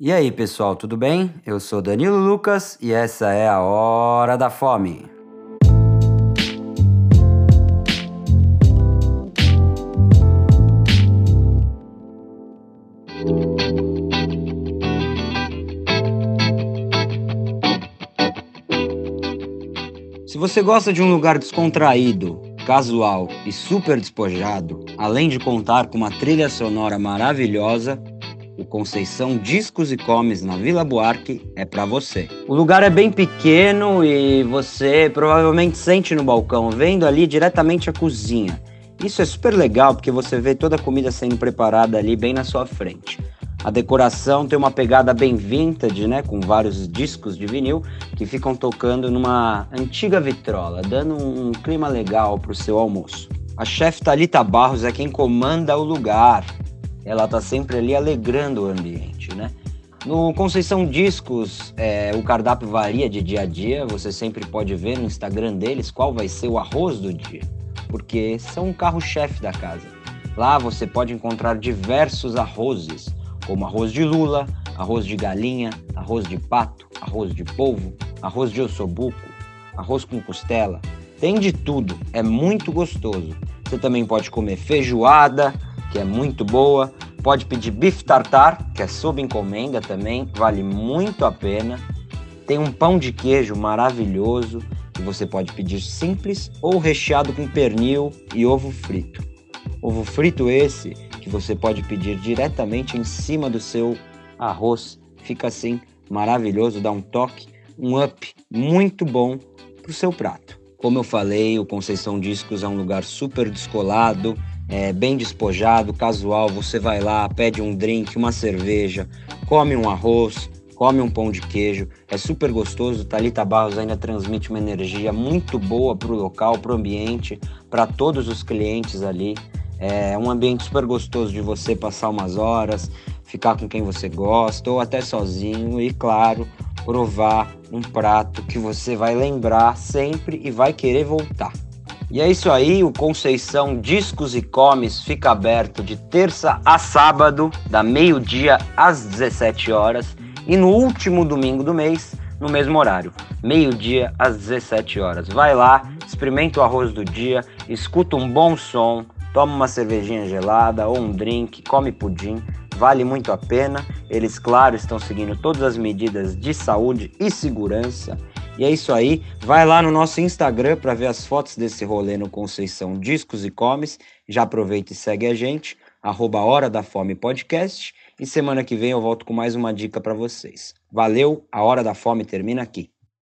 E aí, pessoal, tudo bem? Eu sou Danilo Lucas e essa é a Hora da Fome. Se você gosta de um lugar descontraído, casual e super despojado, além de contar com uma trilha sonora maravilhosa, o Conceição Discos e Comes na Vila Buarque é para você. O lugar é bem pequeno e você provavelmente sente no balcão, vendo ali diretamente a cozinha. Isso é super legal porque você vê toda a comida sendo preparada ali bem na sua frente. A decoração tem uma pegada bem vintage, né, com vários discos de vinil que ficam tocando numa antiga vitrola, dando um clima legal para o seu almoço. A chefe Talita Barros é quem comanda o lugar ela tá sempre ali alegrando o ambiente, né? No Conceição Discos, é, o cardápio varia de dia a dia, você sempre pode ver no Instagram deles qual vai ser o arroz do dia, porque são o carro-chefe da casa. Lá você pode encontrar diversos arrozes, como arroz de lula, arroz de galinha, arroz de pato, arroz de polvo, arroz de ossobuco, arroz com costela. Tem de tudo, é muito gostoso. Você também pode comer feijoada, que é muito boa. Pode pedir bife tartar, que é sob encomenda também, vale muito a pena. Tem um pão de queijo maravilhoso que você pode pedir simples ou recheado com pernil e ovo frito. Ovo frito esse que você pode pedir diretamente em cima do seu arroz. Fica assim maravilhoso, dá um toque, um up muito bom para o seu prato. Como eu falei, o Conceição Discos é um lugar super descolado, é, bem despojado, casual. Você vai lá, pede um drink, uma cerveja, come um arroz, come um pão de queijo. É super gostoso. Talita Barros ainda transmite uma energia muito boa para o local, para o ambiente, para todos os clientes ali. É um ambiente super gostoso de você passar umas horas, ficar com quem você gosta ou até sozinho e, claro, provar um prato que você vai lembrar sempre e vai querer voltar. E é isso aí, o Conceição Discos e Comes fica aberto de terça a sábado, da meio-dia às 17 horas, e no último domingo do mês, no mesmo horário, meio-dia às 17 horas. Vai lá, experimenta o arroz do dia, escuta um bom som, toma uma cervejinha gelada ou um drink, come pudim, vale muito a pena. Eles, claro, estão seguindo todas as medidas de saúde e segurança e é isso aí. Vai lá no nosso Instagram para ver as fotos desse rolê no Conceição Discos e Comes. Já aproveita e segue a gente, arroba Hora da Fome Podcast. E semana que vem eu volto com mais uma dica para vocês. Valeu, a Hora da Fome termina aqui.